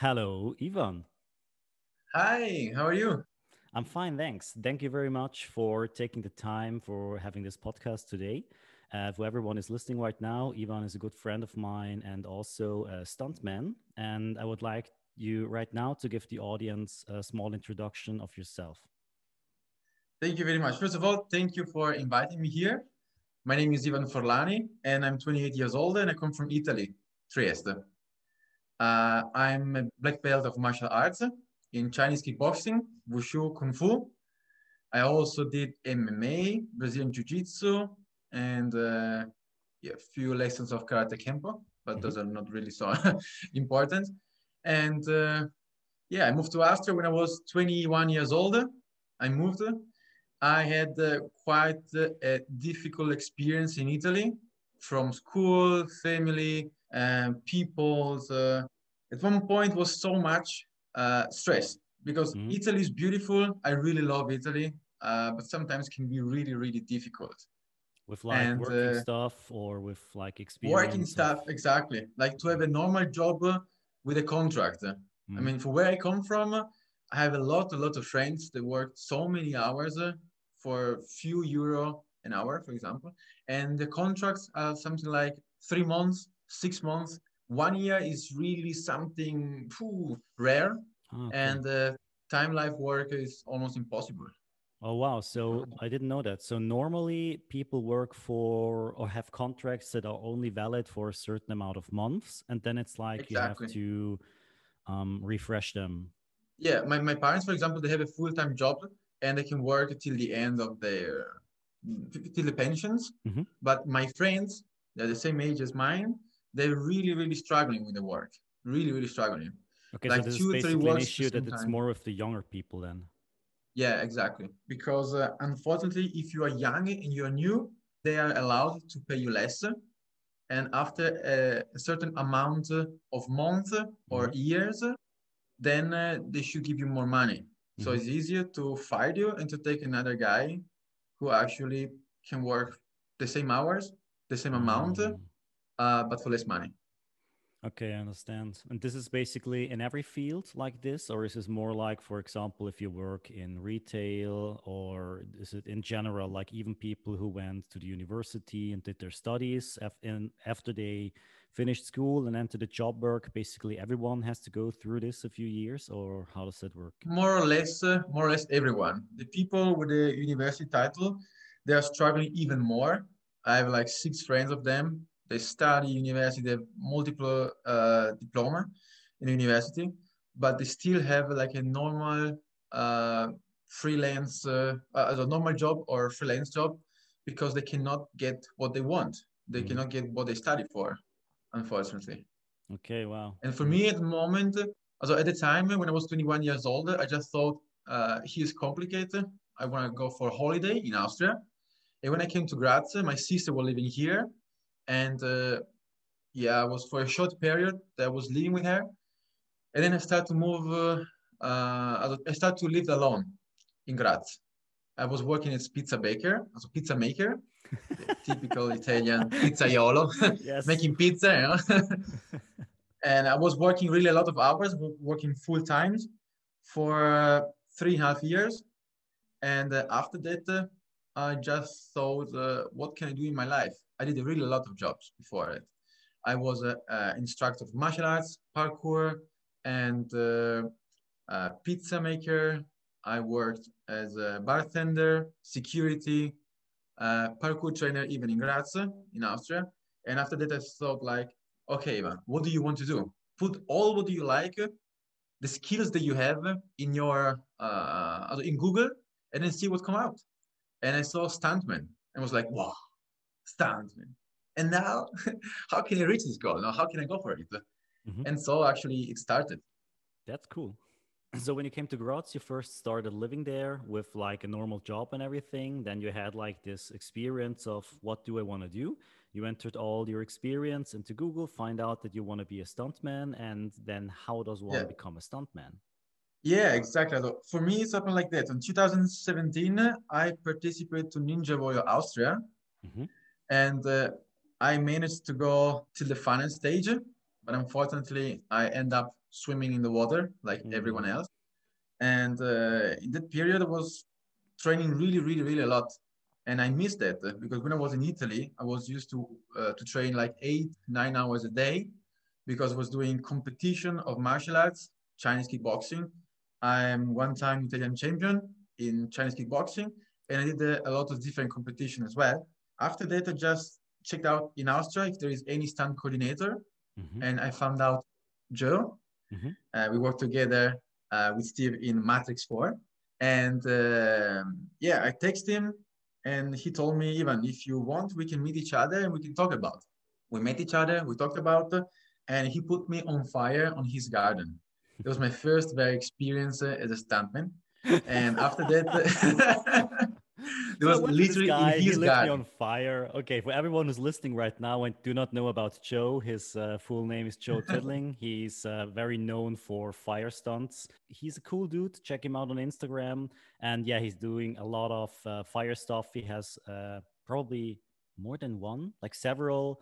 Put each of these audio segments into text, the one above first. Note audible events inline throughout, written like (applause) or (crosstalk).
Hello, Ivan. Hi, how are you? I'm fine, thanks. Thank you very much for taking the time for having this podcast today. Uh, for everyone is listening right now, Ivan is a good friend of mine and also a stuntman. And I would like you right now to give the audience a small introduction of yourself. Thank you very much. First of all, thank you for inviting me here. My name is Ivan Forlani, and I'm 28 years old, and I come from Italy, Trieste. Uh, I'm a black belt of martial arts in Chinese kickboxing, wushu, kung fu. I also did MMA, Brazilian Jiu-Jitsu, and uh, yeah, a few lessons of Karate Kempo, but mm-hmm. those are not really so (laughs) important. And uh, yeah, I moved to Austria when I was 21 years old. I moved. I had uh, quite a difficult experience in Italy from school, family, and people. Uh, at one point was so much uh, stress because mm-hmm. Italy is beautiful. I really love Italy, uh, but sometimes can be really, really difficult. With like and, working uh, stuff or with like experience. Working stuff, exactly. Like to have a normal job with a contract. Mm-hmm. I mean, for where I come from, I have a lot, a lot of friends that work so many hours for few euro an hour, for example, and the contracts are something like three months, six months, one year is really something rare, okay. and uh, time life work is almost impossible. Oh wow! So I didn't know that. So normally people work for or have contracts that are only valid for a certain amount of months, and then it's like exactly. you have to um, refresh them. Yeah, my, my parents, for example, they have a full time job and they can work till the end of their till the pensions. Mm-hmm. But my friends, they're the same age as mine they're really, really struggling with the work. Really, really struggling. Okay, like so this two, is basically an issue that it's time. more with the younger people then. Yeah, exactly. Because uh, unfortunately, if you are young and you are new, they are allowed to pay you less. And after a, a certain amount of months or mm-hmm. years, then uh, they should give you more money. Mm-hmm. So it's easier to fire you and to take another guy who actually can work the same hours, the same amount, mm-hmm uh, but for less money. Okay, I understand. And this is basically in every field like this, or is this more like, for example, if you work in retail, or is it in general, like even people who went to the university and did their studies after they finished school and entered the job work, basically everyone has to go through this a few years, or how does that work? More or less, uh, more or less everyone. The people with the university title, they are struggling even more. I have like six friends of them they study university, they have multiple uh, diploma in university, but they still have like a normal uh, freelance, uh, as a normal job or freelance job because they cannot get what they want. They mm. cannot get what they study for, unfortunately. Okay, wow. And for me at the moment, so at the time when I was 21 years old, I just thought uh, he is complicated. I want to go for a holiday in Austria. And when I came to Graz, my sister was living here and uh, yeah, I was for a short period that I was living with her, and then I started to move. Uh, uh, I started to live alone in Graz. I was working as pizza baker, as a pizza maker, (laughs) typical Italian pizzaiolo, (laughs) making pizza. You know? (laughs) and I was working really a lot of hours, working full time for uh, three and a half years. And uh, after that, I just thought, uh, what can I do in my life? I did a really lot of jobs before it. I was an instructor of martial arts, parkour, and uh, a pizza maker. I worked as a bartender, security, uh, parkour trainer, even in Graz, in Austria. And after that, I thought like, okay, Ivan, what do you want to do? Put all what you like, the skills that you have in your uh, in Google, and then see what come out. And I saw stuntman and was like, wow, stuntman. And now, (laughs) how can I reach this goal? Now, how can I go for it? Mm-hmm. And so actually it started. That's cool. So when you came to Graz, you first started living there with like a normal job and everything. Then you had like this experience of what do I want to do? You entered all your experience into Google, find out that you want to be a stuntman, and then how does one yeah. become a stuntman? Yeah, exactly. So for me, it's something like that. In 2017, I participated to Ninja Warrior Austria. Mm-hmm and uh, I managed to go to the final stage, but unfortunately, I end up swimming in the water like Mhm. everyone else. And uh, in that period, I was training really, really, really a lot. And I missed that uh, because when I was in Italy, I was used to uh, to train like eight, nine hours a day because I was doing competition of martial arts, Chinese kickboxing. I'm one time Italian champion in Chinese kickboxing, and I did uh, a lot of different competition as well. After that, I just checked out in Austria if there is any stunt coordinator, Mhm. and I found out Joe. Mhm. Uh, we worked together uh, with Steve in Matrix 4. And um yeah, I text him and he told me, even if you want, we can meet each other and we can talk about. We met each other, we talked about, uh, and he put me on fire on his garden. It was my first very experience uh, as a stuntman. And after that, (laughs) (laughs) it was literally guy, in he his lit me on fire. Okay, for everyone who's listening right now and do not know about Joe, his uh, full name is Joe (laughs) Tödtling. He's uh, very known for fire stunts. He's a cool dude. Check him out on Instagram. And yeah, he's doing a lot of uh, fire stuff. He has uh, probably more than one, like several.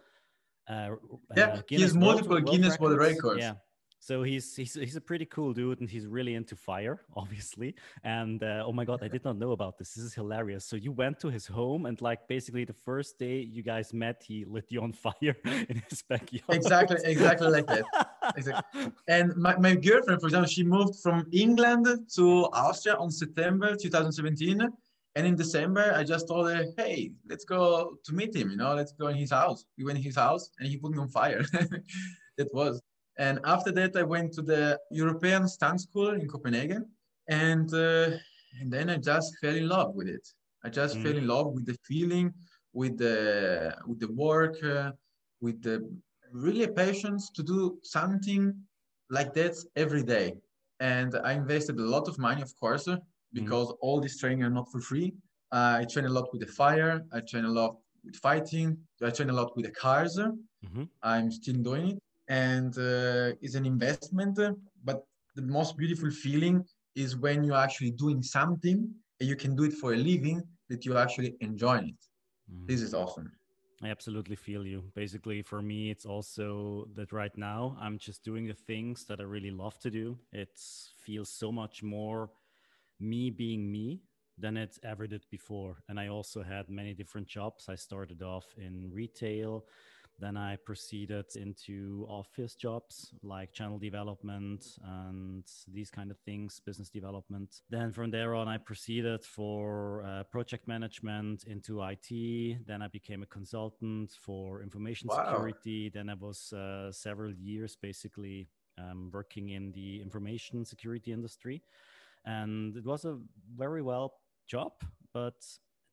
Uh, Yeah, uh, he has World- multiple Guinness World Records. Yeah, so he's he's he's a pretty cool dude, and he's really into fire, (laughs) obviously. And uh, oh my god, I did not know about this. This is hilarious. So you went to his home, and like basically the first day you guys met, he lit you on (laughs) fire in his backyard. Exactly, exactly like that. Exactly. (laughs) And my, my girlfriend, for example, she moved from England to Austria on September 2017. And in December, I just told her, hey, let's go to meet him, you know, let's go in his house. We went in his house and he put me on fire. that was. And after that, I went to the European Stunt School in Copenhagen. And, uh, and then I just fell in love with it. I just Mm. fell in love with the feeling, with the, with the work, uh, with the really a patience to do something like that every day. And I invested a lot of money, of course, uh, because all this training are not for free. Uh, I train a lot with the fire. I train a lot with fighting. I train a lot with the cars. Mhm. I'm still doing it, and uh, it's an investment. But the most beautiful feeling is when you're actually doing something and you can do it for a living that you actually enjoy it. Mhm. This is awesome. I absolutely feel you. Basically, for me, it's also that right now I'm just doing the things that I really love to do. It feels so much more me being me than it ever did before. And I also had many different jobs. I started off in retail. Then I proceeded into office jobs like channel development and these kind of things, business development. Then from there on, I proceeded for uh, project management into IT. Then I became a consultant for information Wow. security. Then I was uh, several years basically um, working in the information security industry. And it was a very well job, but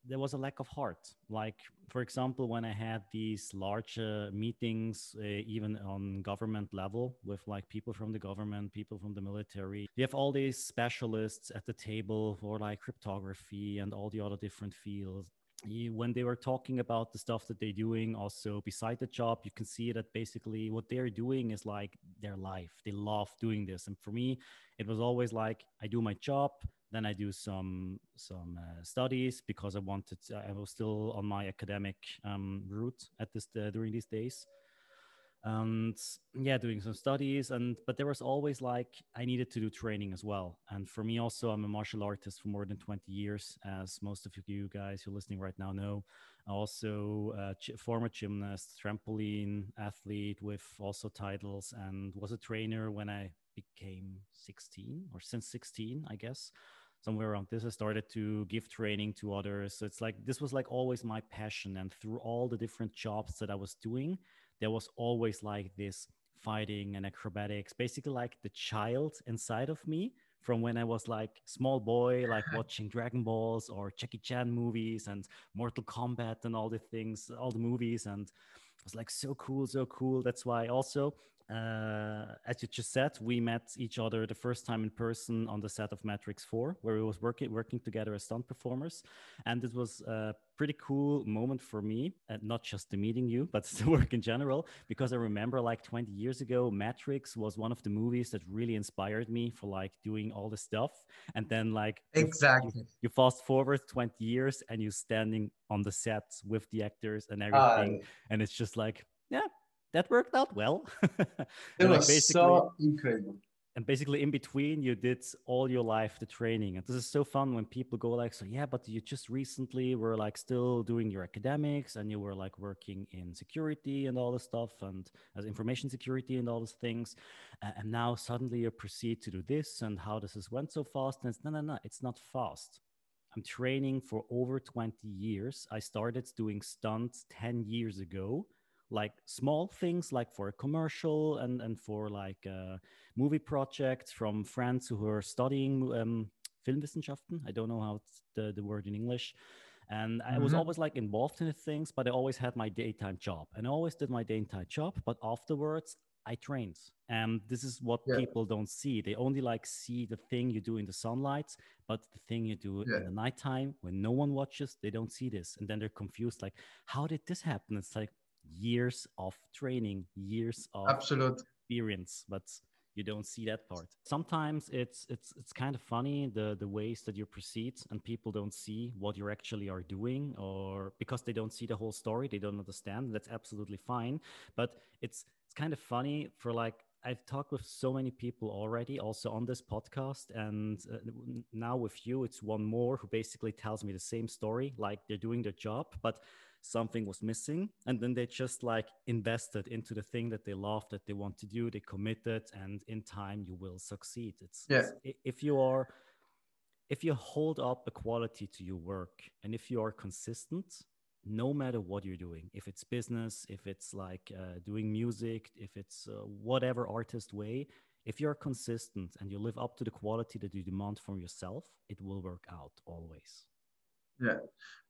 there was a lack of heart. Like, for example, when I had these large uh, meetings, uh, even on government level, with like people from the government, people from the military, you have all these specialists at the table for like cryptography and all the other different fields. When they were talking about the stuff that they're doing, also beside the job, you can see that basically what they're doing is like their life. They love doing this. And for me, it was always like I do my job, then I do some some uh, studies because I wanted. I was still on my academic um, route at this uh, during these days, and yeah, doing some studies. And but there was always like I needed to do training as well. And for me, also, I'm a martial artist for more than 20 years, as most of you guys who are listening right now know. Also, uh, former gymnast, trampoline athlete with also titles, and was a trainer when I became 16 or since 16, I guess somewhere around this i started to give training to others. So it's like this was like always my passion. And through all the different jobs that i was doing there was always like this fighting and acrobatics basically like the child inside of me from when i was like small boy like (laughs) watching dragon balls or jackie chan movies and mortal kombat and all the things all the movies. And it was like so cool so cool. That's why also as you just said, we met each other the first time in person on the set of Matrix 4, where we was working working together as stunt performers, and it was a pretty cool moment for me, and not just the meeting you, but (laughs) the work in general, because I remember like 20 years ago, Matrix was one of the movies that really inspired me for like doing all the stuff, and then like Exactly. you fast forward 20 years and you're standing on the set with the actors and Ah, everything, and it's just like, yeah, that worked out well. (laughs) it And, like, was so incredible. and basically in between you did all your life the training. And this is so fun when people go like so yeah but you just recently were like still doing your academics and you were like working in security and all this stuff and as information security and all these things uh, and now suddenly you proceed to do this and how does this went so fast. And it's no no no it's not fast. I'm training for over 20 years. I started doing stunts 10 years ago like small things like for a commercial and and for like uh, movie projects from friends who are studying um, Filmwissenschaften. I don't know how it's the, the word in English. And mm-hmm. I was mm-hmm. always like involved in the things, but I always had my daytime job and I always did my daytime job. But afterwards, I trained. And this is what yeah. people don't see. They only like see the thing you do in the sunlight, but the thing you do yeah. in the nighttime when no one watches, they don't see this. And then they're confused, like, how did this happen? It's like years of training, years of absolute experience. But you don't see that part sometimes it's it's it's kind of funny the the ways that you proceed and people don't see what you actually are doing or because they don't see the whole story they don't understand that's absolutely fine but it's it's kind of funny for like I've talked with so many people already, also on this podcast, and uh, now with you, it's one more who basically tells me the same story, like they're doing their job, but something was missing and then they just like invested into the thing that they love that they want to do they committed and in time you will succeed. It's, yeah. It's, if you are if you hold up a quality to your work and if you are consistent no matter what you're doing if it's business if it's like uh, doing music if it's uh, whatever artist way if you're consistent and you live up to the quality that you demand from yourself it will work out always. Yeah.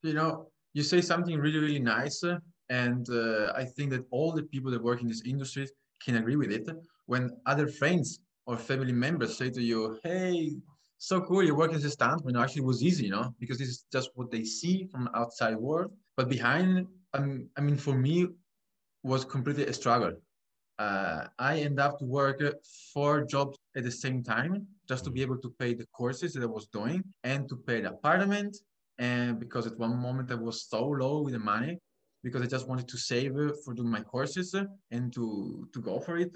You know you say something really, really nice. And uh, I think that all the people that work in this industry can agree with it. When other friends or family members say to you, hey, so cool, you're working as a stunt, when actually it was easy, you know, because this is just what they see from outside world. But behind, um, I mean, for me, was completely a struggle. Uh, I end up to work four jobs at the same time just to be able to pay the courses that I was doing and to pay the apartment and because at one moment I was so low with the money because I just wanted to save for doing my courses and to to go for it.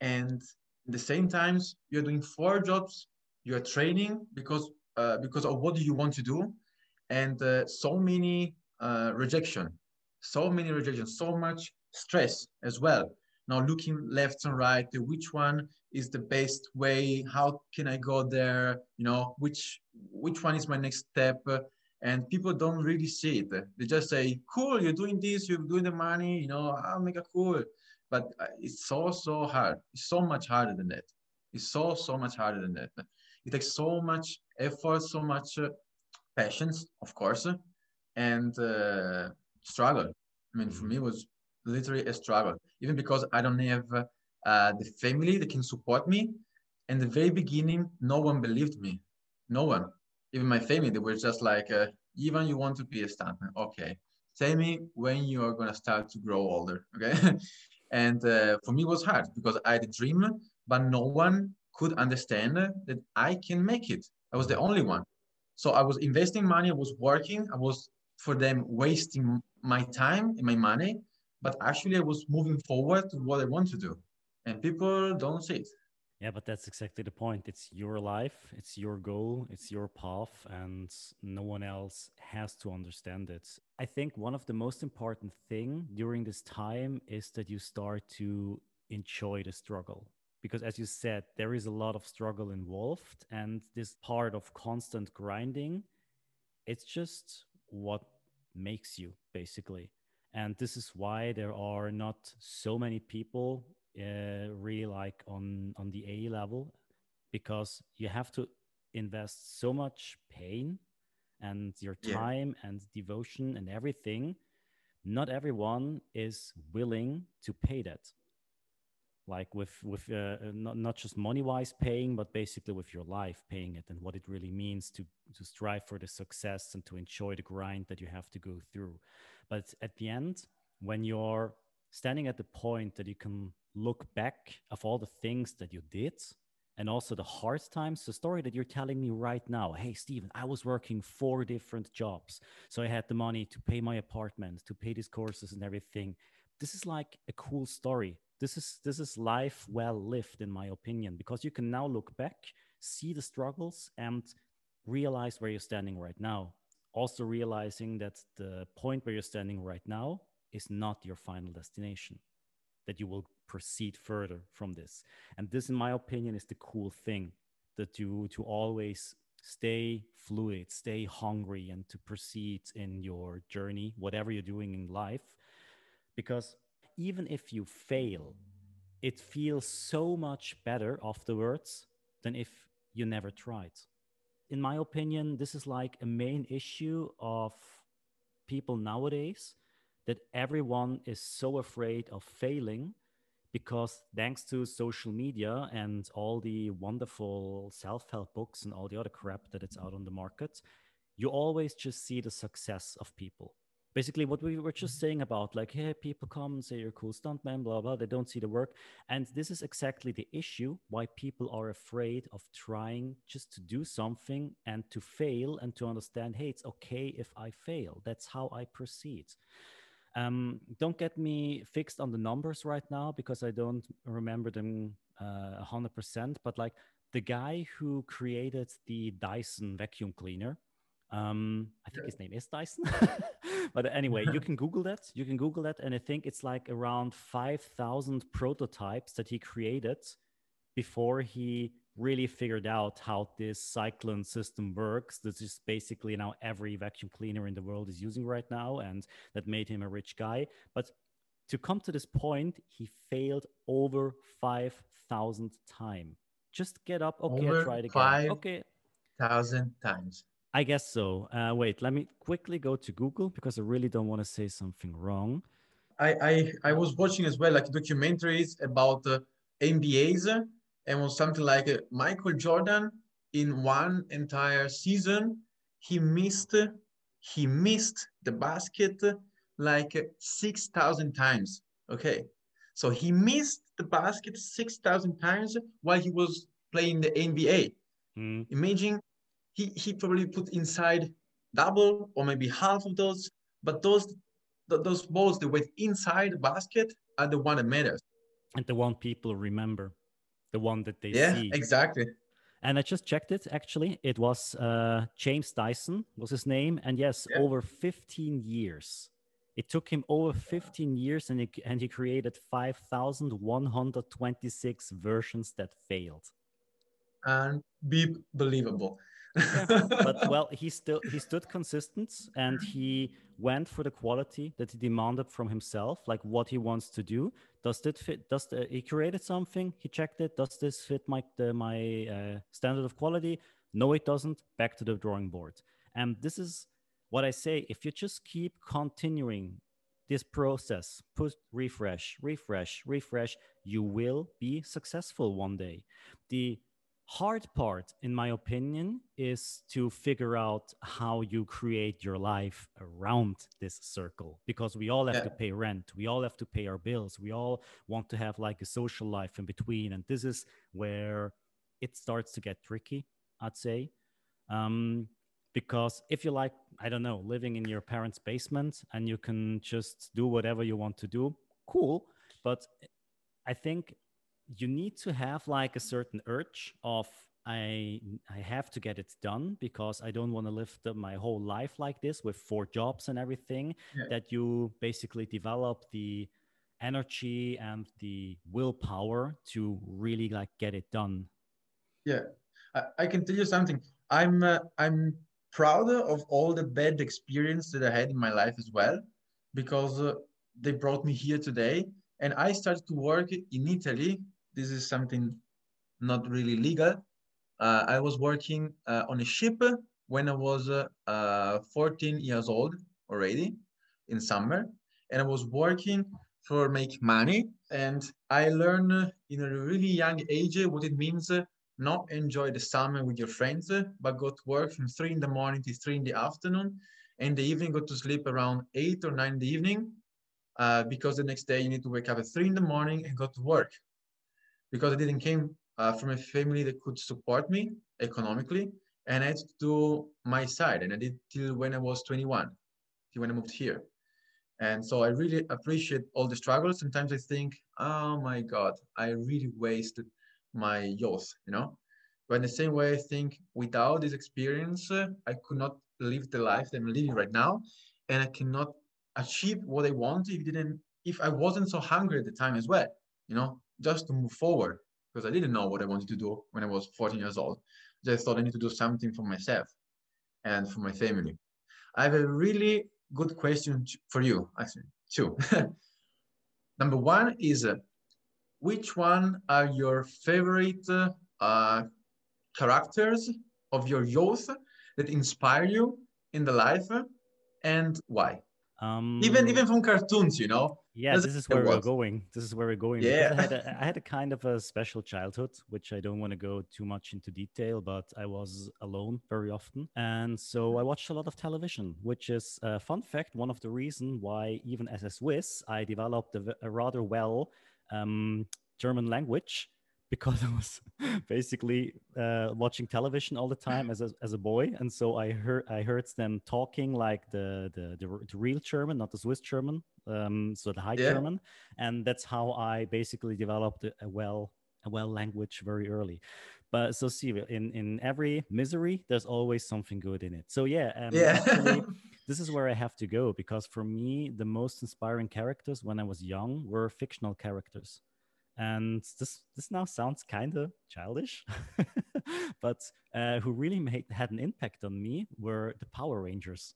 And at the same times, you're doing four jobs. You're training because uh, because of what do you want to do, and uh, so many uh, rejection, so many rejection, so much stress as well. Now looking left and right, which one is the best way? How can I go there? You know, which which one is my next step? And people don't really see it. They just say, "Cool, you're doing this, you're doing the money, you know, I'll make it cool." But uh, it's so so hard. It's so much harder than that. It's so so much harder than that. It takes so much effort, so much uh, patience, of course, and uh, struggle. I mean, for me, it was literally a struggle. Even because I don't have uh, the family that can support me. In the very beginning, no one believed me. No one even my family, they were just like, uh, even you want to be a stuntman, okay. Tell me when you are gonna start to grow older, (laughs) okay? and uh, for me, it was hard because I had a dream, but no one could understand that I can make it. I was the only one. So I was investing money, I was working, I was for them wasting my time and my money, but actually I was moving forward to what I want to do. And people don't see it. Yeah, but that's exactly the point. It's your life, it's your goal, it's your path, and no one else has to understand it. I think one of the most important thing during this time is that you start to enjoy the struggle. Because as you said, there is a lot of struggle involved, and this part of constant grinding, it's just what makes you basically. And this is why there are not so many people uh, really like on on the A level because you have to invest so much pain and your time yeah. and devotion and everything. Not everyone is willing to pay that. Like with with uh, not not just money wise paying, but basically with your life paying it and what it really means to to strive for the success and to enjoy the grind that you have to go through. But at the end, when you're standing at the point that you can look back of all the things that you did and also the hard times the story that you're telling me right now. Hey Steven i was working four different jobs. So i had the money to pay my apartment to pay these courses and everything. This is like a cool story. This is this is life well lived in my opinion because you can now look back see the struggles and realize where you're standing right now. Also realizing that the point where you're standing right now is not your final destination that you will proceed further from this. And this in my opinion is the cool thing that you to always stay fluid stay hungry and to proceed in your journey whatever you're doing in life. Because even if you fail it feels so much better afterwards than if you never tried. In my opinion this is like a main issue of people nowadays that everyone is so afraid of failing because thanks to social media and all the wonderful self-help books and all the other crap that it's out on the market you always just see the success of people. Basically what we were just mm-hmm. saying about like hey people come and say you're a cool stuntman blah blah they don't see the work. And this is exactly the issue why people are afraid of trying just to do something and to fail and to understand hey it's okay if i fail. That's how i proceed um, don't get me fixed on the numbers right now because I don't remember them uh, 100%. But like the guy who created the Dyson vacuum cleaner, um, I think his name is Dyson. (laughs) but anyway, you (laughs) can Google that. You can Google that. And I think it's like around 5,000 prototypes that he created before he really figured out how this cyclone system works. This is basically now every vacuum cleaner in the world is using right now, and that made him a rich guy. But to come to this point, he failed over 5,000 times. Just get up. Okay, over I tried again. 5, okay. Thousand times. I guess so. Uh, wait, let me quickly go to Google because I really don't want to say something wrong. I, I, I was watching as well like documentaries about the NBAs and was something like uh, Michael Jordan in one entire season he missed he missed the basket like 6000 times okay? So he missed the basket 6000 times while he was playing the nba mm. imagine he, he probably put inside double or maybe half of those but those those balls that went inside the basket are the one that matters. And the one people remember the one that they yeah, see. exactly. And I just checked it. Actually, it was uh, James Dyson was his name, and yes, yeah. over 15 years. It took him over 15 years, and he, and he created 5,126 versions that failed. And be believable. But well, he still he stood consistent, and he went for the quality that he demanded from himself, like what he wants to do. Does it fit? Does the, he created something? He checked it. Does this fit my the, my uh, standard of quality? No, it doesn't. Back to the drawing board. And this is what I say. If you just keep continuing this process, put refresh, refresh, refresh, you will be successful one day. The hard part in my opinion is to figure out how you create your life around this circle because we all have yeah. to pay rent we all have to pay our bills we all want to have like a social life in between and this is where it starts to get tricky i'd say um, because if you like i don't know living in your parents basement and you can just do whatever you want to do cool but i think you need to have like a certain urge of I I have to get it done because I don't want to live the, my whole life like this with four jobs and everything. Yeah. That you basically develop the energy and the willpower to really like get it done. Yeah, I, I can tell you something. I'm uh, I'm prouder of all the bad experience that I had in my life as well, because uh, they brought me here today. And I started to work in Italy this is something not really legal. Uh, I was working uh, on a ship when I was uh, 14 years old already in summer, and I was working for make money. And I learned in a really young age what it means not enjoy the summer with your friends, but go to work from three in the morning to three in the afternoon, and the evening go to sleep around eight or nine in the evening, uh, because the next day you need to wake up at three in the morning and go to work because I didn't came uh, from a family that could support me economically, and I had to do my side, and I did till when I was 21, till when I moved here. And so I really appreciate all the struggles. Sometimes I think, oh my God, I really wasted my youth, you know? But in the same way, I think without this experience, I could not live the life that I'm living right now. And I cannot achieve what I want if didn't if I wasn't so hungry at the time as well, you know, just to move forward. Because I didn't know what I wanted to do when I was 14 years old. Just thought I need to do something for myself and for my family. I have a really good question for you, actually, two. (laughs) Number one is uh, which one are your favorite uh, characters of your youth that inspire you in the life and why? Um, even even from cartoons, you know. Yeah, this is where we're going. This is where we're going. Yeah, I had, a, I had a kind of a special childhood, which I don't want to go too much into detail, but I was alone very often, and so I watched a lot of television. Which is a fun fact. One of the reasons why, even as a Swiss, I developed a, a rather well um, German language because (laughs) I was basically uh, watching television all the time as a, as a boy, and so I heard I heard them talking like the the, the, the real German, not the Swiss German, um, so the High yeah. German, and that's how I basically developed a, well a well language very early. But so see, in in every misery, there's always something good in it. So yeah, um, yeah. actually, (laughs) this is where I have to go because for me, the most inspiring characters when I was young were fictional characters and this this now sounds kind of childish (laughs) but uh, who really made had an impact on me were the power rangers.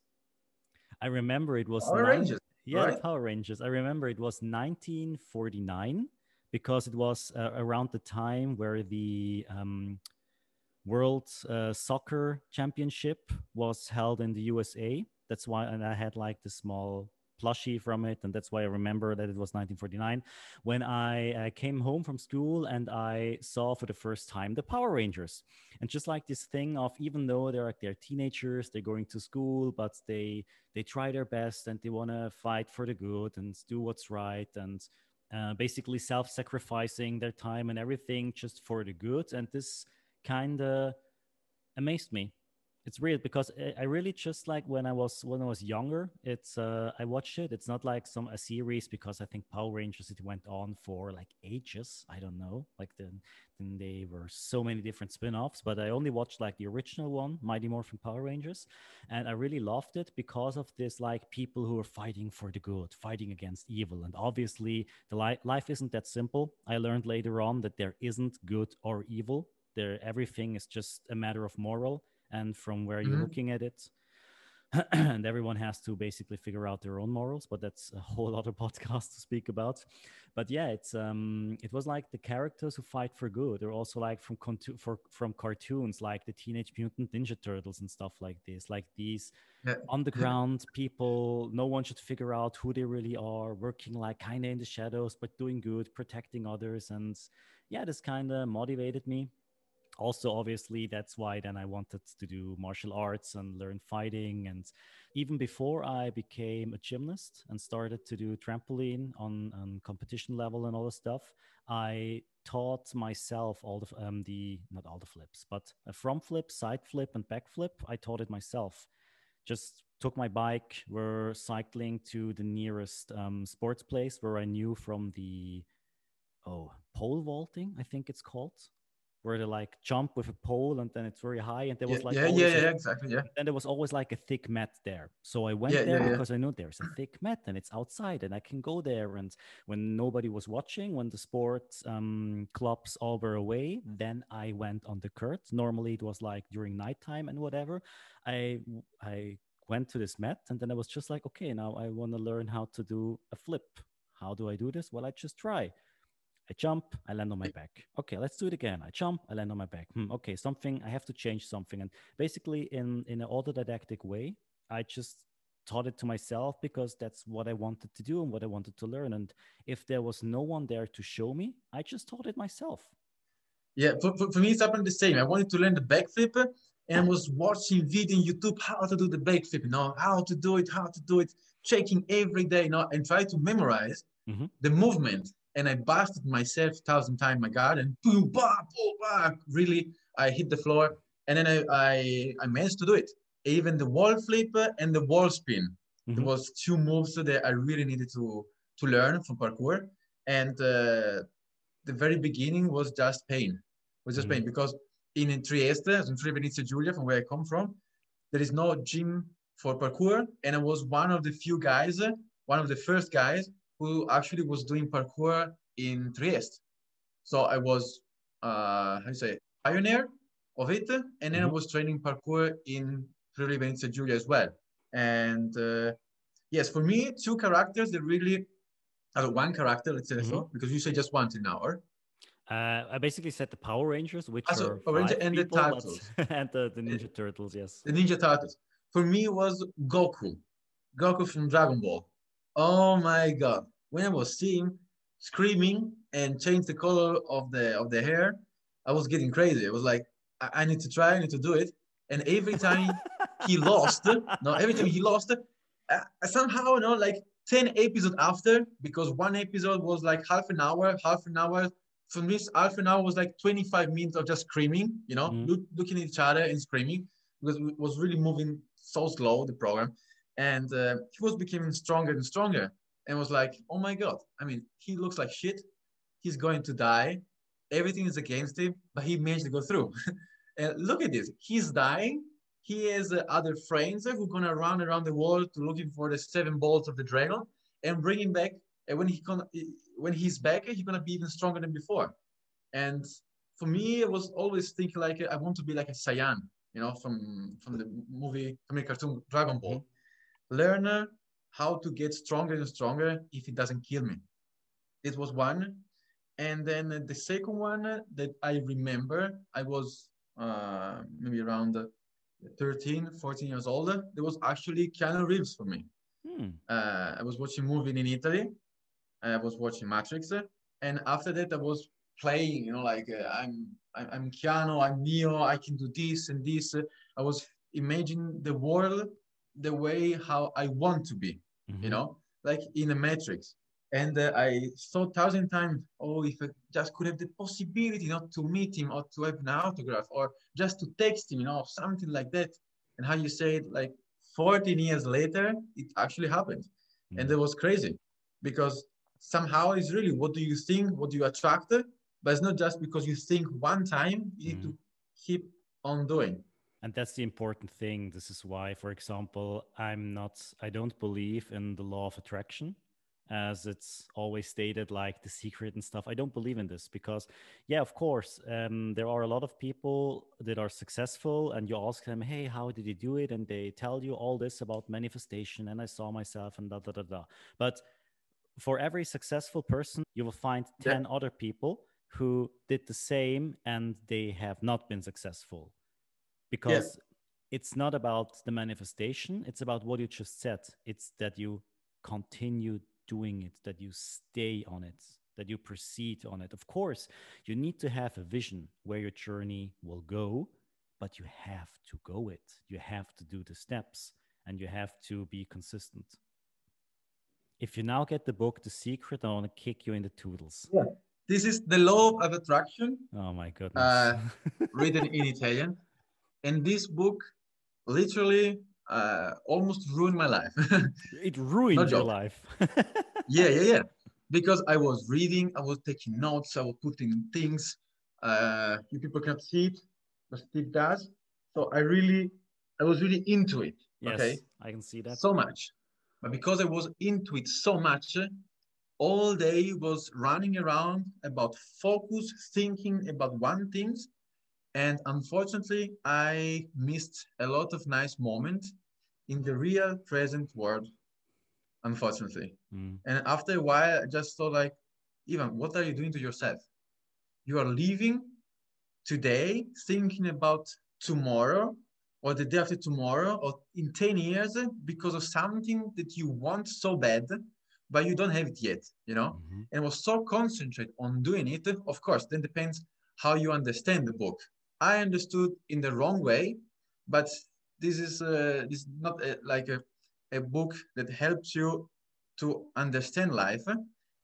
I remember it was power nine, rangers yeah right? power rangers. I remember it was 1949 because it was uh, around the time where the um, world uh, soccer championship was held in the usa that's why and i had like the small plushie from it, and that's why I remember that it was 1949 when I uh, came home from school and I saw for the first time the Power Rangers, and just like this thing of even though they're like they're teenagers, they're going to school, but they they try their best and they want to fight for the good and do what's right and uh, basically self-sacrificing their time and everything just for the good, and this kind of amazed me it's weird because I really just like when I was when I was younger. It's uh, I watched it. It's not like some a series because I think Power Rangers it went on for like ages. I don't know. Like then then they were so many different spin-offs. But I only watched like the original one, Mighty Morphin Power Rangers, and I really loved it because of this like people who are fighting for the good, fighting against evil. And obviously the li- life isn't that simple. I learned later on that there isn't good or evil. There everything is just a matter of moral and from where you're mm-hmm. looking at it. (clears throat) and everyone has to basically figure out their own morals, but that's a whole (laughs) other podcast to speak about. But yeah, it's um, it was like the characters who fight for good. They're also like from contu- for, from cartoons, like the Teenage Mutant Ninja Turtles and stuff like this. Like these yeah. underground people, no one should figure out who they really are, working like kind of in the shadows, but doing good, protecting others, and yeah, this kind of motivated me also obviously that's why then i wanted to do martial arts and learn fighting. And even before i became a gymnast and started to do trampoline on, on competition level and all the stuff i taught myself all the um, the not all the flips but a front flip side flip and back flip i taught it myself. Just took my bike were cycling to the nearest um, sports place where i knew from the oh pole vaulting i think it's called where they like jump with a pole and then it's very high and there was like yeah yeah, yeah, yeah exactly yeah. And there was always like a thick mat there. So i went yeah, there yeah, because i knew there's a thick mat and it's outside and i can go there and when nobody was watching when the sports um, clubs all were away then i went on the court. Normally it was like during nighttime and whatever. I i went to this mat and then i was just like okay now i want to learn how to do a flip. How do i do this? Well i just try I jump, I land on my back. Okay, let's do it again. I jump, I land on my back. Hmm, okay, something, I have to change something. And basically, in, in an autodidactic way, I just taught it to myself because that's what I wanted to do and what I wanted to learn. And if there was no one there to show me, I just taught it myself. Yeah, for, for, for me, it's happened the same. I wanted to learn the backflip and I was watching video on YouTube how to do the backflip, you know, how to do it, how to do it, checking every day, you know, and try to memorize mm-hmm. the movement and I busted myself thousand times my god and boom, bah, boom, bah, really I hit the floor and then I, I I managed to do it. Even the wall flip and the wall spin. Mm-hmm. There was two moves that I really needed to to learn from parkour, and uh, the very beginning was just pain. Was just mm-hmm. pain because in Trieste, in Friuli Venezia Giulia, from where I come from, there is no gym for parkour, and I was one of the few guys, one of the first guys who actually was doing parkour in Trieste. So I was, uh, how you say, pioneer of it, and then mm-hmm. I was training parkour in Friuli Venezia Giulia as well. And uh, yes, for me, two characters that really, uh, one character, let's say mm-hmm. so, because you say just once an hour. Uh, I basically said the Power Rangers, which also, are Ranger and people, the Turtles, (laughs) and the, the Ninja Turtles. Yes, the Ninja Turtles. For me, was Goku, Goku from Dragon Ball. Oh my God! When I was seeing screaming and change the color of the of the hair, I was getting crazy. I was like, I, I need to try, I need to do it. And every time (laughs) he lost, no, every time he lost, uh, somehow, you know, like 10 episodes after, because one episode was like half an hour, half an hour. For me, half an hour was like 25 minutes of just screaming, you know, mm. look, looking at each other and screaming because it was really moving so slow, the program. And uh, he was becoming stronger and stronger and was like, oh my God, I mean, he looks like shit. He's going to die. Everything is against him, but he managed to go through. (laughs) and look at this. He's dying. He has uh, other friends who are going to run around the world looking for the seven balls of the dragon and bring him back. And when, he con- when he's back, he's going to be even stronger than before. And for me, I was always thinking like, I want to be like a Saiyan, you know, from, from the movie, from the cartoon Dragon Ball. Mm-hmm. Learn how to get stronger and stronger if it doesn't kill me. It was one. And then the second one that I remember, I was uh, maybe around 13, 14 years old. There was actually Keanu Reeves for me. Hmm. Uh, I was watching a movie in Italy. I was watching Matrix. And after that, I was playing, you know, like uh, I'm, I'm Keanu, I'm Neo, I can do this and this. I was imagining the world the way how I want to be, mm-hmm. you know, like in a matrix. And uh, I thought thousand times, oh, if I just could have the possibility not to meet him or to have an autograph or just to text him, you know, something like that. And how you say it, like 14 years later, it actually happened. Mm-hmm. And it was crazy because somehow it's really what do you think, what do you attract, but it's not just because you think one time, you mm-hmm. need to keep on doing and that's the important thing. This is why for example i'm not i don't believe in the law of attraction as it's always stated like the secret and stuff. I don't believe in this because yeah of course um, there are a lot of people that are successful and you ask them hey how did you do it? And they tell you all this about manifestation and i saw myself and da da da da. But for every successful person you will find 10 yeah. other people who did the same and they have not been successful because yeah. it's not about the manifestation it's about what you just said. It's that you continue doing it that you stay on it that you proceed on it. Of course you need to have a vision where your journey will go but you have to go it. You have to do the steps and you have to be consistent. If you now get the book the secret i want to kick you in the toodles. Yeah. This is the law of attraction. Oh my goodness. Uh, (laughs) written in italian and this book literally uh, almost ruined my life. (laughs) it ruined your life. (laughs) yeah, yeah, yeah. Because I was reading, I was taking notes, I was putting things. Uh, you people can't see it, but Steve does. So I really, I was really into it. Yes, okay, I can see that so much. But because I was into it so much, all day was running around about focus, thinking about one thing, and unfortunately, I missed a lot of nice moments in the real present world, unfortunately. Mm. And after a while, I just thought like, Ivan, what are you doing to yourself? You are living today thinking about tomorrow or the day after tomorrow or in 10 years because of something that you want so bad, but you don't have it yet, you know? Mm-hmm. And was so concentrated on doing it, of course, then depends how you understand the book. I understood in the wrong way, but this is uh, this is not a, like a, a book that helps you to understand life.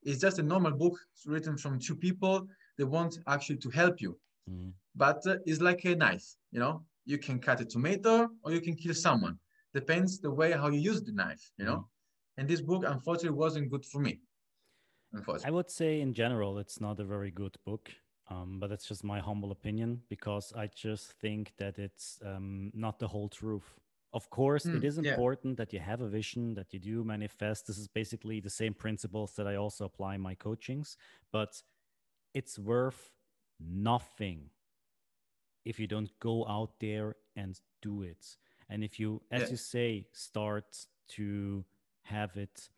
It's just a normal book written from two people that want actually to help you. Mm. But uh, it's like a knife, you know. You can cut a tomato or you can kill someone. depends the way how you use the knife you know Mm. and this book unfortunately wasn't good for me I would say in general, it's not a very good book. Um, but that's just my humble opinion because I just think that it's um, not the whole truth. Of course, it Mm, is yeah. important that you have a vision, that you do manifest. This is basically the same principles that I also apply in my coachings, but it's worth nothing if you don't go out there and do it. And if you, as Yeah. you say, start to have it,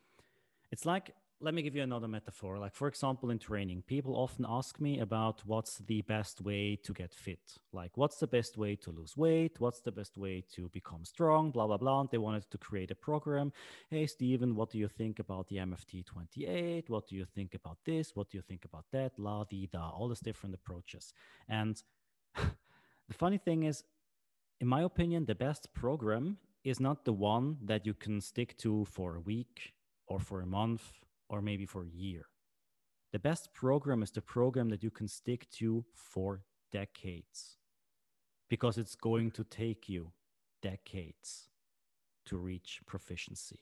it's like, let me give you another metaphor. Like, for example, in training, people often ask me about what's the best way to get fit. Like, what's the best way to lose weight? What's the best way to become strong? Blah, blah, blah. And they wanted to create a program. Hey, Steven, what do you think about the MFT 28? What do you think about this? What do you think about that? La, di, da, all these different approaches. And (laughs) the funny thing is, in my opinion, the best program is not the one that you can stick to for a week or for a month or maybe for a year. The best program is the program that you can stick to for decades because it's going to take you decades to reach proficiency.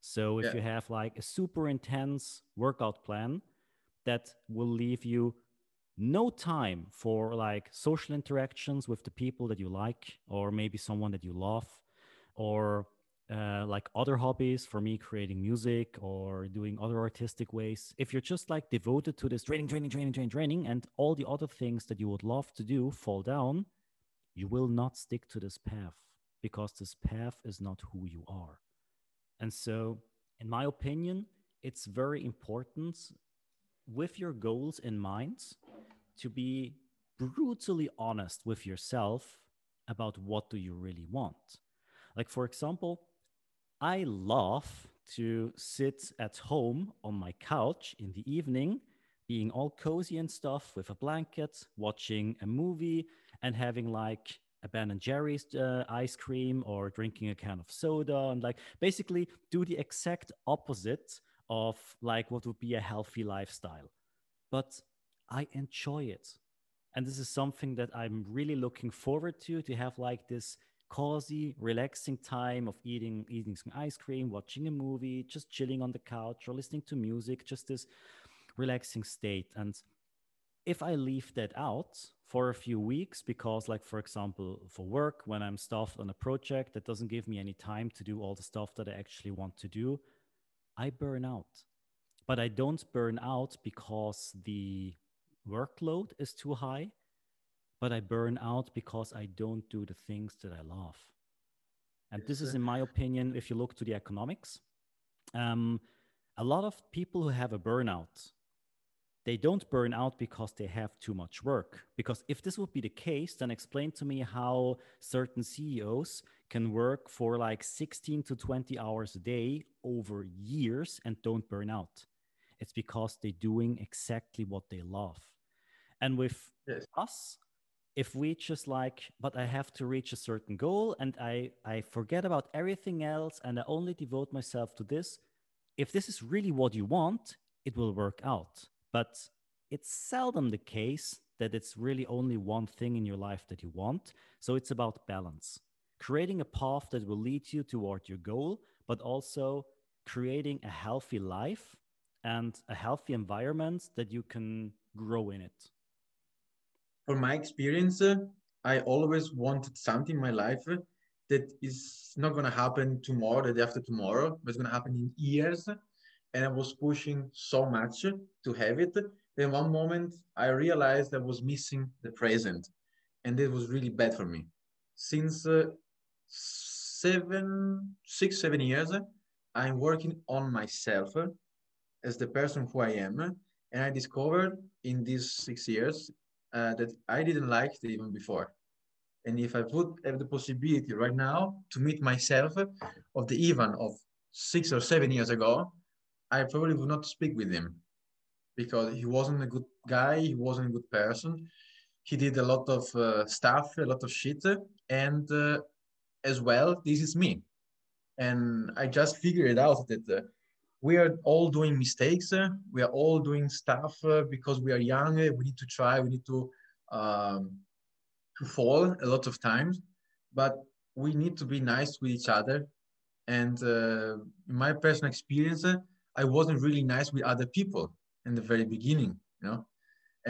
So if Yeah. you have like a super intense workout plan that will leave you no time for like social interactions with the people that you like or maybe someone that you love or uh, like other hobbies for me creating music or doing other artistic ways. If you're just like devoted to this training training training training training and all the other things that you would love to do fall down you will not stick to this path because this path is not who you are. And so in my opinion it's very important with your goals in mind to be brutally honest with yourself about what do you really want. Like for example i love to sit at home on my couch in the evening being all cozy and stuff with a blanket watching a movie and having like a ben and jerry's uh, ice cream or drinking a can of soda and like basically do the exact opposite of like what would be a healthy lifestyle but I enjoy it. And this is something that I'm really looking forward to to have like this cozy, relaxing time of eating eating some ice cream, watching a movie, just chilling on the couch or listening to music, just this relaxing state. And if I leave that out for a few weeks because like for example for work when I'm stuffed on a project that doesn't give me any time to do all the stuff that I actually want to do, I burn out but I don't burn out because the workload is too high, but I burn out because I don't do the things that I love. And this is, in my opinion, if you look to the economics, um, a lot of people who have a burnout, they don't burn out because they have too much work. Because if this would be the case, then explain to me how certain CEOs can work for like 16 to 20 hours a day over years and don't burn out. It's because they're doing exactly what they love. And with Yes. us, if we just like, but I have to reach a certain goal and I, I forget about everything else and I only devote myself to this, if this is really what you want, it will work out. But it's seldom the case that it's really only one thing in your life that you want. So it's about balance, creating a path that will lead you toward your goal, but also creating a healthy life and a healthy environment that you can grow in it. From my experience, uh, I always wanted something in my life uh, that is not going to happen tomorrow, the day after tomorrow, but it's going to happen in years. And I was pushing so much to have it. Then one moment I realized I was missing the present, and it was really bad for me. Since uh, seven, six, seven years, I'm working on myself uh, as the person who I am, and I discovered in these six years uh, that I didn't like even before. And if I would have the possibility right now to meet myself of the Ivan of six or seven years ago, I probably would not speak with him because he wasn't a good guy, he wasn't a good person. He did a lot of uh, stuff, a lot of shit, and uh, as well, this is me. And I just figured out that uh, we are all doing mistakes. uh, we are all doing stuff uh, because we are young. uh, we need to try. We need to um, to fall a lot of times. But we need to be nice with each other. And uh, in my personal experience, uh, I wasn't really nice with other people in the very beginning, you know.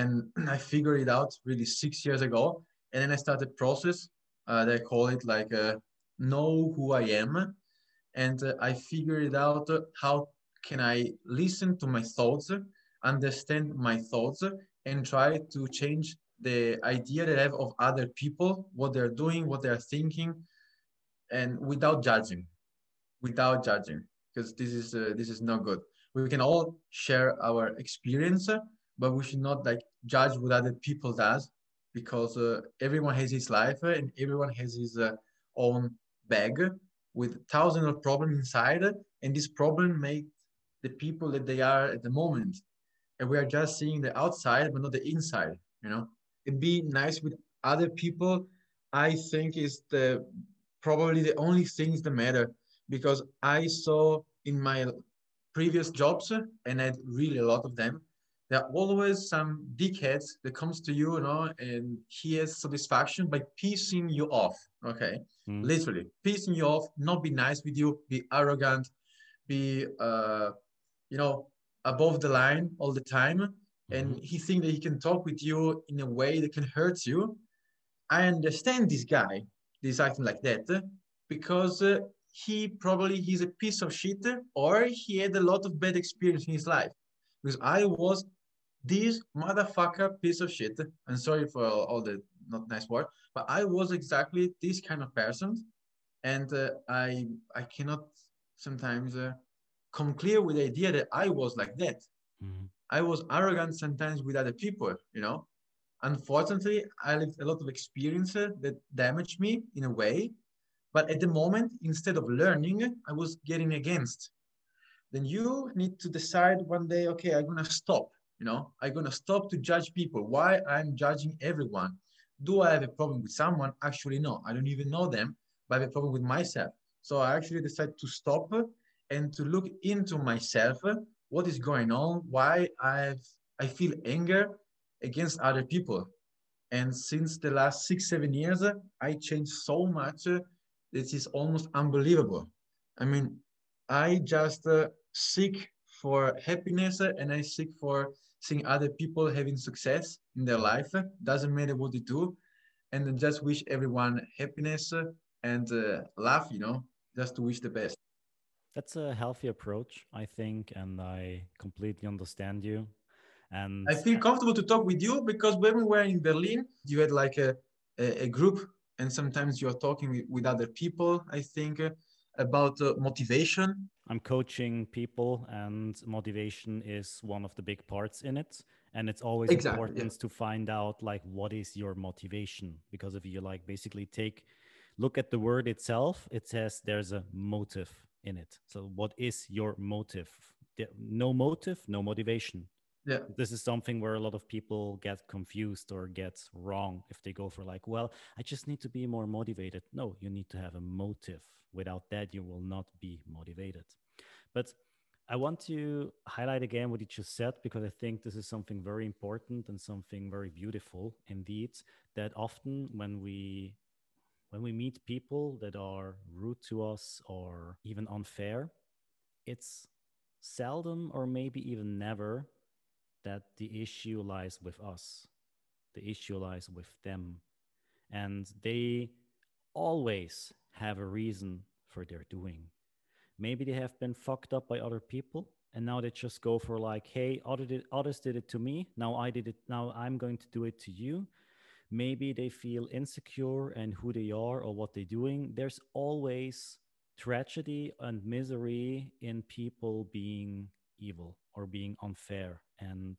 And (clears throat) I figured it out really six years ago. And then I started process. Uh, they call it like uh, know who I am, and uh, I figured it out how can I listen to my thoughts, understand my thoughts, and try to change the idea that I have of other people, what they're doing, what they're thinking, and without judging, without judging, because this is uh, this is not good. We can all share our experience, but we should not like judge what other people does, because uh, everyone has his life and everyone has his uh, own bag with thousands of problems inside, and this problem make the people that they are at the moment, and we are just seeing the outside but not the inside. You know and be nice with other people, I think is the probably the only things that matter because I saw in my previous jobs and I had really a lot of them. There are always some dickheads that comes to you, you know, and he has satisfaction by pissing you off. Okay, mm. literally pissing you off, not be nice with you, be arrogant, be uh, you know, above the line all the time. And mm-hmm. he think that he can talk with you in a way that can hurt you. I understand this guy this acting like that because uh, he probably he's a piece of shit or he had a lot of bad experience in his life. Because i was this motherfucker piece of shit. I'm sorry for all the not nice word but i was exactly this kind of person. And uh, i i cannot sometimes uh, come clear with the idea that i was like that mm-hmm. I was arrogant sometimes with other people, you know. Unfortunately, I lived a lot of experiences that damaged me in a way. But at the moment, instead of learning, I was getting against. Then you need to decide one day, okay, I'm gonna stop. You know, I'm gonna stop to judge people. Why I'm judging everyone? Do I have a problem with someone? Actually, no. I don't even know them, but I have a problem with myself. So I actually decided to stop and to look into myself what is going on, why I've, I feel anger against other people. And since the last six, seven years, I changed so much. Uh, it is almost unbelievable. I mean, I just uh, seek for happiness uh, and I seek for seeing other people having success in their life. Doesn't matter what they do. And just wish everyone happiness and uh, laugh, you know, just to wish the best. That's a healthy approach, I think, and I completely understand you. And I feel comfortable to talk with you because when we were in Berlin, you had like a, a, a group, and sometimes you're talking with, with other people, I think, uh, about uh, motivation. I'm coaching people, and motivation is one of the big parts in it. And it's always exactly, important yeah. to find out like what is your motivation because if you like basically take look at the word itself, it says there's a motive in it. So, what is your motive? No motive, no motivation. Yeah. This is something where a lot of people get confused or get wrong if they go for like, well, I just need to be more motivated. No, you need to have a motive. Without that, you will not be motivated. But I want to highlight again what you just said because I think this is something very important and something very beautiful indeed. That often when we when we meet people that are rude to us or even unfair, it's seldom or maybe even never that the issue lies with us. The issue lies with them. And they always have a reason for their doing. Maybe they have been fucked up by other people and now they just go for like, hey, did, others did it to me. Now I did it. Now I'm going to do it to you maybe they feel insecure and who they are or what they're doing. There's always tragedy and misery in people being evil or being unfair. And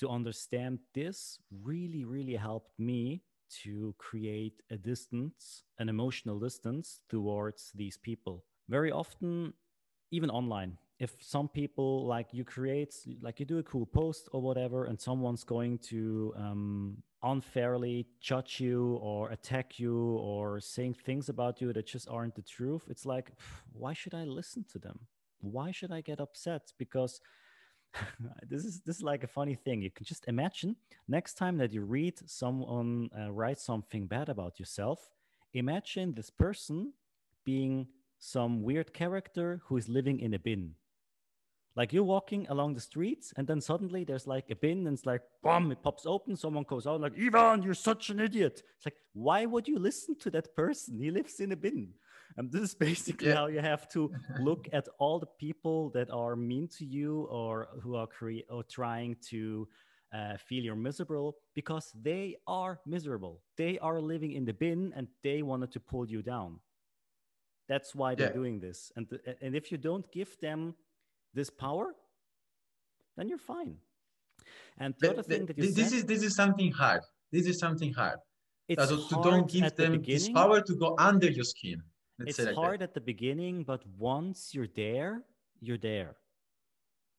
to understand this really, really helped me to create a distance, an emotional distance towards these people. Very often, even online, if some people like you create, like you do a cool post or whatever, and someone's going to um, unfairly judge you or attack you or saying things about you that just aren't the truth it's like why should i listen to them? Why should i get upset? Because (laughs) this is this is like a funny thing. You can just imagine next time that you read someone uh, write something bad about yourself imagine this person being some weird character who is living in a bin. Like you're walking along the streets, and then suddenly there's like a bin, and it's like, boom, it pops open. Someone goes out, like, Ivan, you're such an idiot. It's like, why would you listen to that person? He lives in a bin. And this is (laughs) basically yeah. how you have to (laughs) look at all the people that are mean to you or who are cre- or trying to uh, feel you're miserable because they are miserable. They are living in the bin and they wanted to pull you down. That's why they're yeah. doing this. And, th- and if you don't give them this power, then you're fine. And the, the other thing that you this said, is this is something hard. This is something hard. It's so to don't give them the this power to go under your skin. Let's it's like hard that. at the beginning, but once you're there, you're there.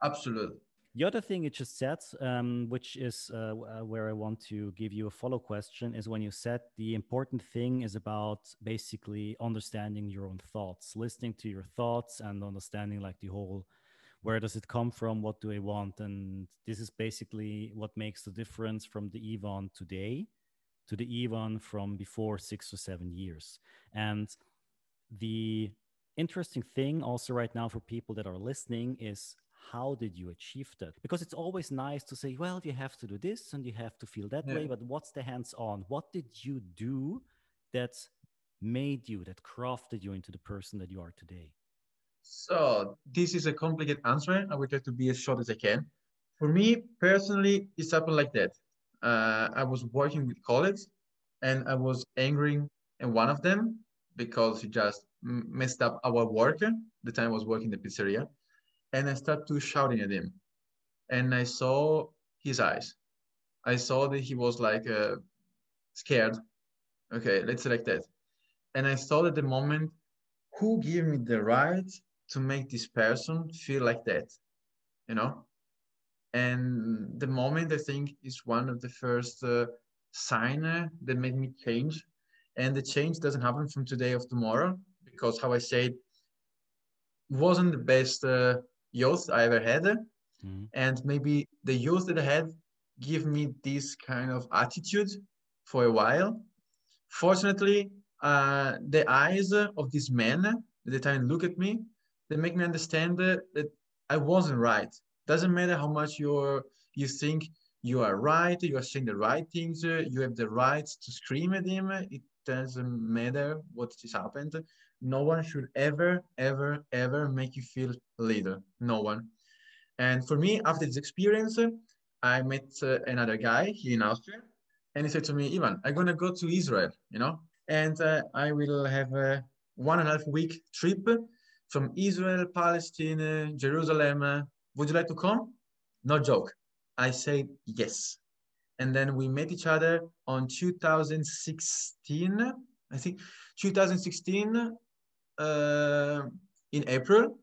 Absolutely. The other thing you just said, um, which is uh, uh, where I want to give you a follow question, is when you said the important thing is about basically understanding your own thoughts, listening to your thoughts, and understanding like the whole where does it come from, what do I want, and this is basically what makes the difference from the Ivan today to the Ivan from before six or seven years, and the interesting thing also right now for people that are listening is how did you achieve that? Because it's always nice to say well you have to do this and you have to feel that yeah. way but what's the hands on? What did you do that made you that crafted you into the person that you are today so this is a complicated answer. I will try to be as short as i can. For me personally it's happened like that. Uh, i was working with colleagues and i was angry at one of them because he just messed up our work the time I was working in the pizzeria and I started to shouting at him and I saw his eyes. I saw that he was like uh, scared. Okay let's select that. And I saw at the moment who gave me the right to make this person feel like that you know and the moment I think is one of the first uh, sign that made me change and the change doesn't happen from today or tomorrow because how I said wasn't the best uh, youth I ever had, mm-hmm. and maybe the youth that I had give me this kind of attitude for a while. Fortunately, uh, the eyes of this man at the time look at me, they make me understand that, that I wasn't right. Doesn't matter how much you're you think you are right, you are saying the right things, you have the right to scream at him. It doesn't matter what has happened. No one should ever, ever, ever make you feel leader. No one. And for me, after this experience, I met uh, another guy here in Austria, and he said to me, Ivan, I'm gonna go to Israel, you know, and uh, I will have a one and a half week trip from Israel, Palestine, Jerusalem. Would you like to come? No joke. I said yes and then we met each other on 2016 i think 2016 uh, in april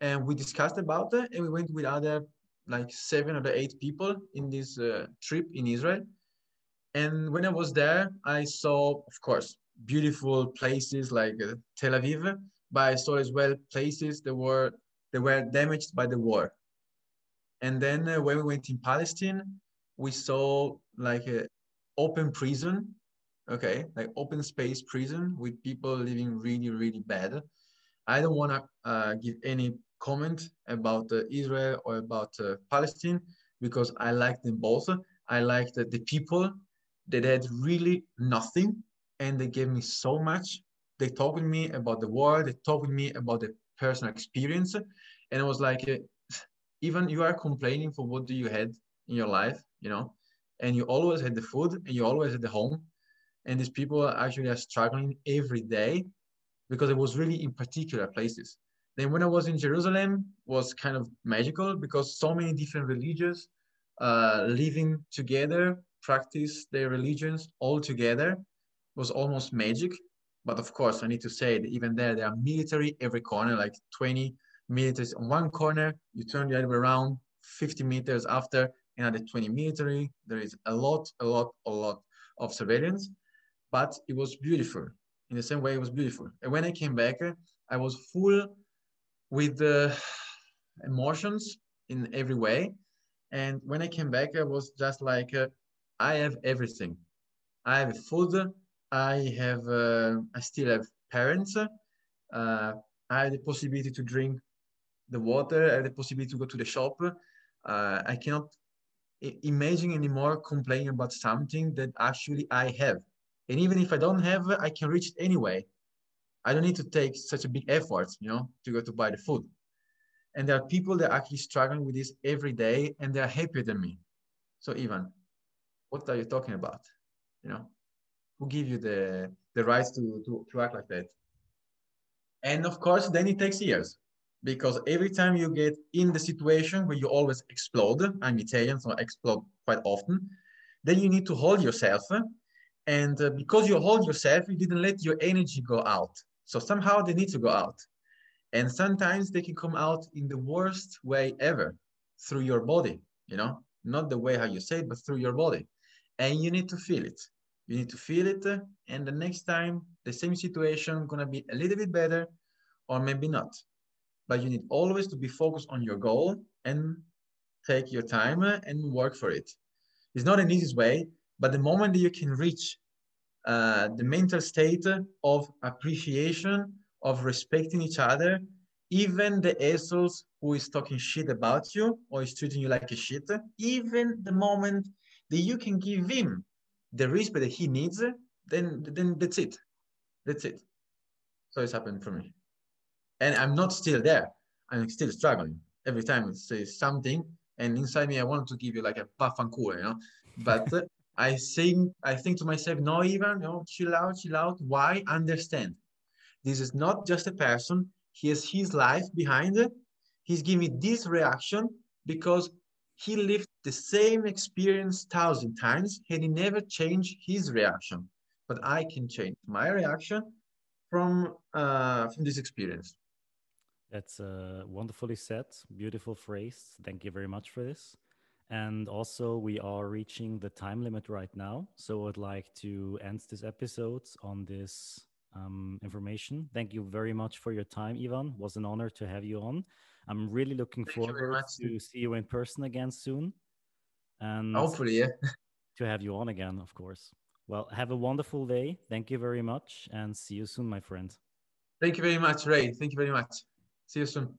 and we discussed about it and we went with other like seven or eight people in this uh, trip in israel and when i was there i saw of course beautiful places like uh, tel aviv saw as well places that were that were damaged by the war. And then uh, when we went in palestine we saw like a open prison okay? Like open space prison with people living really really bad. I don't want to uh, give any comment about uh, israel or about uh, palestine because i like them both. I like the, the people that had really nothing and they gave me so much they talked with me about the war they talked with me about the personal experience and i was like uh, Ivan you are complaining for what do you had in your life you know, and you always had the food and you always had the home. And these people actually are struggling every day because it was really in particular places. Then when I was in Jerusalem was kind of magical because so many different religions uh, living together, practice their religions all together was almost magic. But of course, I need to say that even there, there are military every corner, like 20 meters on one corner. You turn the other way around, 50 meters after, another 20 military. There is a lot, a lot, a lot of surveillance, but it was beautiful. In the same way, it was beautiful. And when I came back, I was full with the emotions in every way. And when I came back, I was just like, uh, I have everything. I have food, I have, uh, I still have parents. Uh, I have the possibility to drink the water. I have the possibility to go to the shop. Uh, I cannot imagine anymore complaining about something that actually I have. And even if I don't have, I can reach it anyway. I don't need to take such a big effort, you know, to go to buy the food. And there are people that are actually struggling with this every day and they're happier than me. So Ivan, what are you talking about? You know, who give you the the rights to, to, to act like that? And of course, then it takes years because every time you get in the situation where you always explode, I'm Italian, so I explode quite often, then you need to hold yourself. And uh, because you hold yourself, you didn't let your energy go out. So somehow they need to go out. And sometimes they can come out in the worst way ever through your body, you know, not the way how you say it, but through your body. And you need to feel it. You need to feel it. And the next time, the same situation gonna be a little bit better or maybe not but you need always to be focused on your goal and take your time and work for it. It's not an easy way, but the moment that you can reach uh, the mental state of appreciation, of respecting each other, even the assholes who is talking shit about you or is treating you like a shit, even the moment that you can give him the respect that he needs, then then that's it. That's it. So it's happened for me and I'm not still there. I'm still struggling every time it says something, and inside me I want to give you like a puff and cool, you know. But (laughs) I think I think to myself, no, Ivan, no, chill out, chill out. Why? Understand. This is not just a person. He has his life behind it. He's giving this reaction because he lived the same experience thousand times and he never changed his reaction. But I can change my reaction from uh, from this experience. That's uh, wonderfully said. Beautiful phrase. Thank you very much for this. And also, we are reaching the time limit right now. So I'd like to end this episode on this um, information. Thank you very much for your time, Ivan. It was an honor to have you on. I'm really looking Thank forward to see you in person again soon. And hopefully, yeah. (laughs) to have you on again, of course. Well, have a wonderful day. Thank you very much and see you soon, my friend. Thank you very much, Ray. Thank you very much. See you soon.